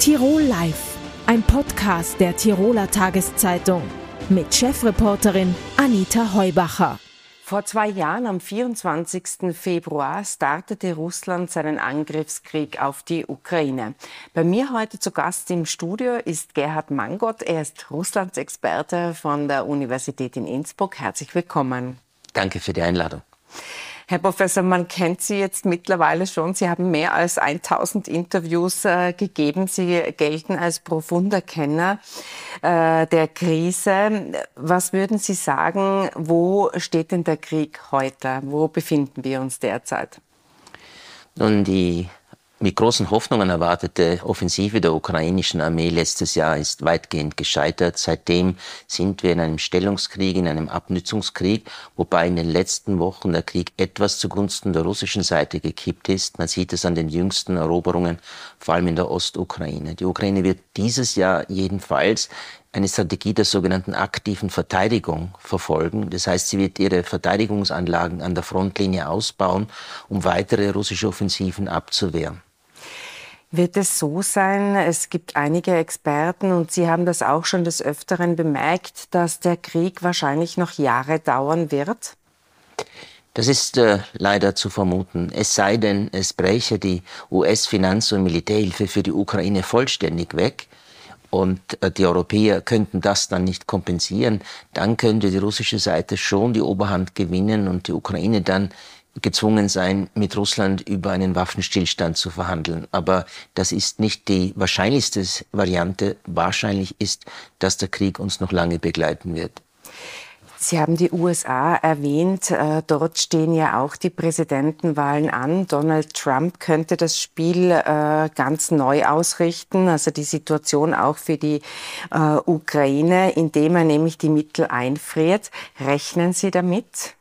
Tirol Live, ein Podcast der Tiroler Tageszeitung mit Chefreporterin Anita Heubacher. Vor zwei Jahren, am 24. Februar, startete Russland seinen Angriffskrieg auf die Ukraine. Bei mir heute zu Gast im Studio ist Gerhard Mangott. Er ist Russlands Experte von der Universität in Innsbruck. Herzlich willkommen. Danke für die Einladung. Herr Professor, man kennt Sie jetzt mittlerweile schon. Sie haben mehr als 1000 Interviews äh, gegeben. Sie gelten als profunder Kenner äh, der Krise. Was würden Sie sagen, wo steht denn der Krieg heute? Wo befinden wir uns derzeit? Nun, die mit großen Hoffnungen erwartete Offensive der ukrainischen Armee letztes Jahr ist weitgehend gescheitert. Seitdem sind wir in einem Stellungskrieg, in einem Abnützungskrieg, wobei in den letzten Wochen der Krieg etwas zugunsten der russischen Seite gekippt ist. Man sieht es an den jüngsten Eroberungen, vor allem in der Ostukraine. Die Ukraine wird dieses Jahr jedenfalls eine Strategie der sogenannten aktiven Verteidigung verfolgen. Das heißt, sie wird ihre Verteidigungsanlagen an der Frontlinie ausbauen, um weitere russische Offensiven abzuwehren. Wird es so sein, es gibt einige Experten und Sie haben das auch schon des Öfteren bemerkt, dass der Krieg wahrscheinlich noch Jahre dauern wird? Das ist äh, leider zu vermuten. Es sei denn, es bräche die US-Finanz- und Militärhilfe für die Ukraine vollständig weg und äh, die Europäer könnten das dann nicht kompensieren, dann könnte die russische Seite schon die Oberhand gewinnen und die Ukraine dann gezwungen sein, mit Russland über einen Waffenstillstand zu verhandeln. Aber das ist nicht die wahrscheinlichste Variante. Wahrscheinlich ist, dass der Krieg uns noch lange begleiten wird. Sie haben die USA erwähnt. Äh, dort stehen ja auch die Präsidentenwahlen an. Donald Trump könnte das Spiel äh, ganz neu ausrichten, also die Situation auch für die äh, Ukraine, indem er nämlich die Mittel einfriert. Rechnen Sie damit?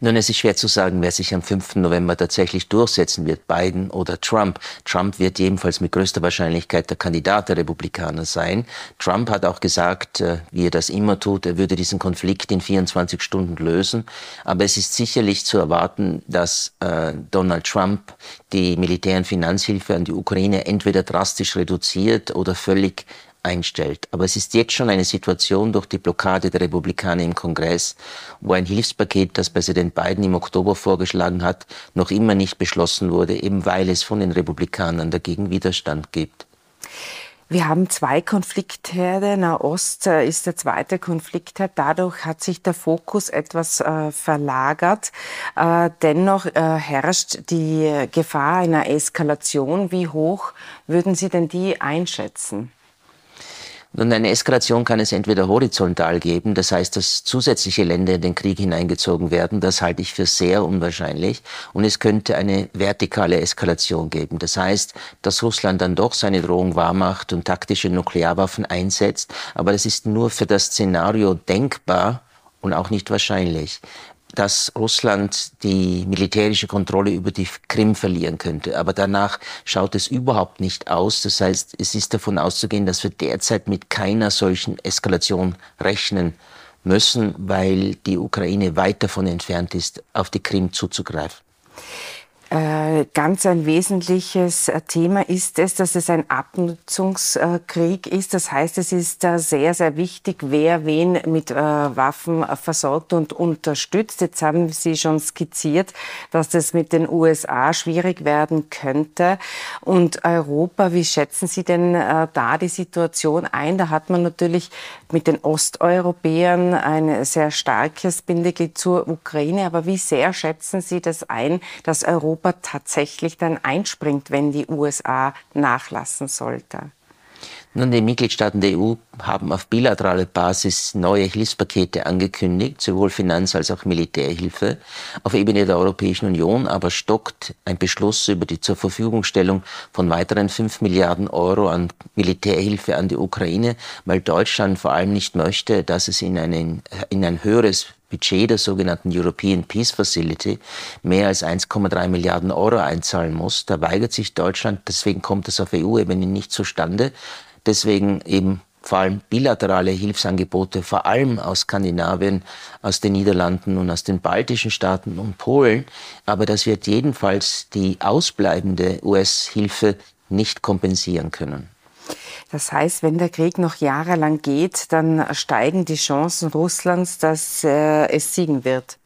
Nun, es ist schwer zu sagen, wer sich am 5. November tatsächlich durchsetzen wird, Biden oder Trump. Trump wird jedenfalls mit größter Wahrscheinlichkeit der Kandidat der Republikaner sein. Trump hat auch gesagt, äh, wie er das immer tut, er würde diesen Konflikt in 24 Stunden lösen. Aber es ist sicherlich zu erwarten, dass äh, Donald Trump die Militär- und Finanzhilfe an die Ukraine entweder drastisch reduziert oder völlig einstellt. Aber es ist jetzt schon eine Situation durch die Blockade der Republikaner im Kongress, wo ein Hilfspaket, das Präsident Biden im Oktober vorgeschlagen hat, noch immer nicht beschlossen wurde, eben weil es von den Republikanern dagegen Widerstand gibt. Wir haben zwei Konfliktherde. Nahost äh, ist der zweite Konfliktherd. Dadurch hat sich der Fokus etwas äh, verlagert. Äh, dennoch äh, herrscht die Gefahr einer Eskalation. Wie hoch würden Sie denn die einschätzen? Nun, eine Eskalation kann es entweder horizontal geben, das heißt, dass zusätzliche Länder in den Krieg hineingezogen werden, das halte ich für sehr unwahrscheinlich. Und es könnte eine vertikale Eskalation geben, das heißt, dass Russland dann doch seine Drohung wahrmacht und taktische Nuklearwaffen einsetzt, aber das ist nur für das Szenario denkbar und auch nicht wahrscheinlich dass Russland die militärische Kontrolle über die Krim verlieren könnte. Aber danach schaut es überhaupt nicht aus. Das heißt, es ist davon auszugehen, dass wir derzeit mit keiner solchen Eskalation rechnen müssen, weil die Ukraine weit davon entfernt ist, auf die Krim zuzugreifen. Äh, ganz ein wesentliches äh, Thema ist es, dass es ein Abnutzungskrieg ist. Das heißt, es ist sehr, sehr wichtig, wer wen mit äh, Waffen versorgt und unterstützt. Jetzt haben Sie schon skizziert, dass das mit den USA schwierig werden könnte. Und Europa, wie schätzen Sie denn da die Situation ein? Da hat man natürlich mit den Osteuropäern ein sehr starkes Bindeglied zur Ukraine. Aber wie sehr schätzen Sie das ein, dass Europa Europa tatsächlich dann einspringt, wenn die USA nachlassen sollte? Nun, die Mitgliedstaaten der EU haben auf bilateraler Basis neue Hilfspakete angekündigt, sowohl Finanz- als auch Militärhilfe. Auf Ebene der Europäischen Union aber stockt ein Beschluss über die zur Verfügungstellung von weiteren 5 Milliarden Euro an Militärhilfe an die Ukraine, weil Deutschland vor allem nicht möchte, dass es in, einen, in ein höheres Budget der sogenannten European Peace Facility mehr als 1,3 Milliarden Euro einzahlen muss. Da weigert sich Deutschland, deswegen kommt es auf EU-Ebene nicht zustande. Deswegen eben vor allem bilaterale Hilfsangebote, vor allem aus Skandinavien, aus den Niederlanden und aus den baltischen Staaten und Polen. Aber das wird jedenfalls die ausbleibende US-Hilfe nicht kompensieren können. Das heißt, wenn der Krieg noch jahrelang geht, dann steigen die Chancen Russlands, dass äh, es siegen wird.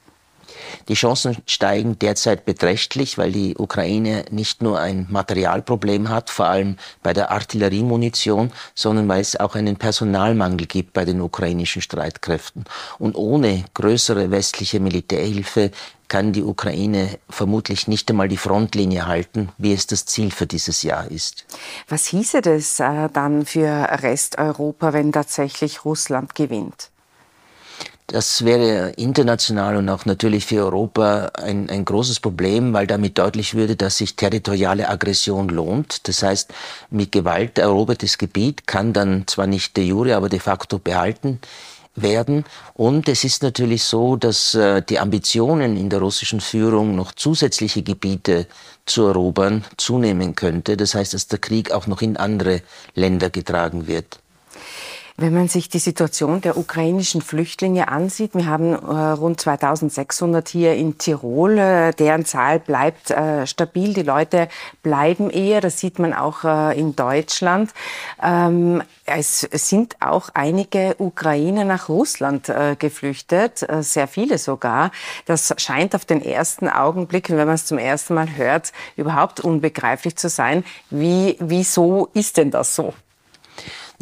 Die Chancen steigen derzeit beträchtlich, weil die Ukraine nicht nur ein Materialproblem hat, vor allem bei der Artilleriemunition, sondern weil es auch einen Personalmangel gibt bei den ukrainischen Streitkräften. Und ohne größere westliche Militärhilfe kann die Ukraine vermutlich nicht einmal die Frontlinie halten, wie es das Ziel für dieses Jahr ist. Was hieße das äh, dann für Resteuropa, wenn tatsächlich Russland gewinnt? Das wäre international und auch natürlich für Europa ein, ein großes Problem, weil damit deutlich würde, dass sich territoriale Aggression lohnt. Das heißt, mit Gewalt erobertes Gebiet kann dann zwar nicht de jure, aber de facto behalten werden. Und es ist natürlich so, dass äh, die Ambitionen in der russischen Führung, noch zusätzliche Gebiete zu erobern, zunehmen könnte. Das heißt, dass der Krieg auch noch in andere Länder getragen wird. Wenn man sich die Situation der ukrainischen Flüchtlinge ansieht, wir haben äh, rund 2600 hier in Tirol, äh, deren Zahl bleibt äh, stabil, die Leute bleiben eher, das sieht man auch in Deutschland. Ähm, es sind auch einige Ukrainer nach Russland geflüchtet, sehr viele sogar. Das scheint auf den ersten Augenblick, wenn man es zum ersten Mal hört, überhaupt unbegreiflich zu sein. Wie, wieso ist denn das so?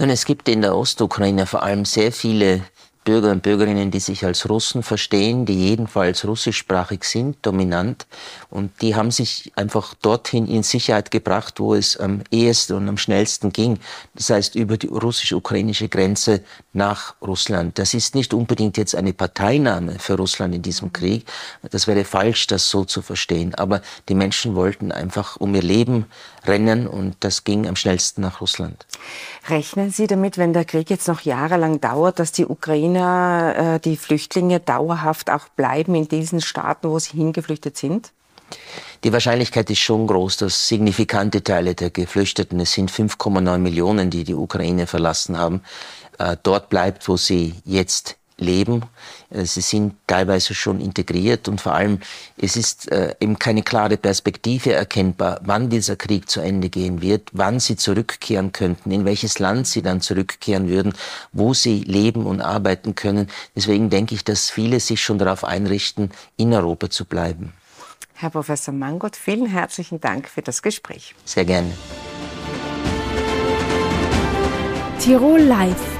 Nun, es gibt in der Ostukraine vor allem sehr viele Bürger und Bürgerinnen, die sich als Russen verstehen, die jedenfalls russischsprachig sind, dominant. Und die haben sich einfach dorthin in Sicherheit gebracht, wo es am ehesten und am schnellsten ging. Das heißt, über die russisch-ukrainische Grenze nach Russland. Das ist nicht unbedingt jetzt eine Parteinahme für Russland in diesem Krieg. Das wäre falsch, das so zu verstehen. Aber die Menschen wollten einfach um ihr Leben rennen und das ging am schnellsten nach Russland. Rechnen Sie damit, wenn der Krieg jetzt noch jahrelang dauert, dass die Ukrainer, äh, die Flüchtlinge dauerhaft auch bleiben in diesen Staaten, wo sie hingeflüchtet sind? Die Wahrscheinlichkeit ist schon groß, dass signifikante Teile der Geflüchteten, es sind 5,9 Millionen, die die Ukraine verlassen haben, äh, dort bleibt, wo sie jetzt leben. Äh, sie sind teilweise schon integriert und vor allem es ist äh, eben keine klare Perspektive erkennbar, wann dieser Krieg zu Ende gehen wird, wann sie zurückkehren könnten, in welches Land sie dann zurückkehren würden, wo sie leben und arbeiten können. Deswegen denke ich, dass viele sich schon darauf einrichten, in Europa zu bleiben. Herr Professor Mangot, vielen herzlichen Dank für das Gespräch. Sehr gerne. Tirol Live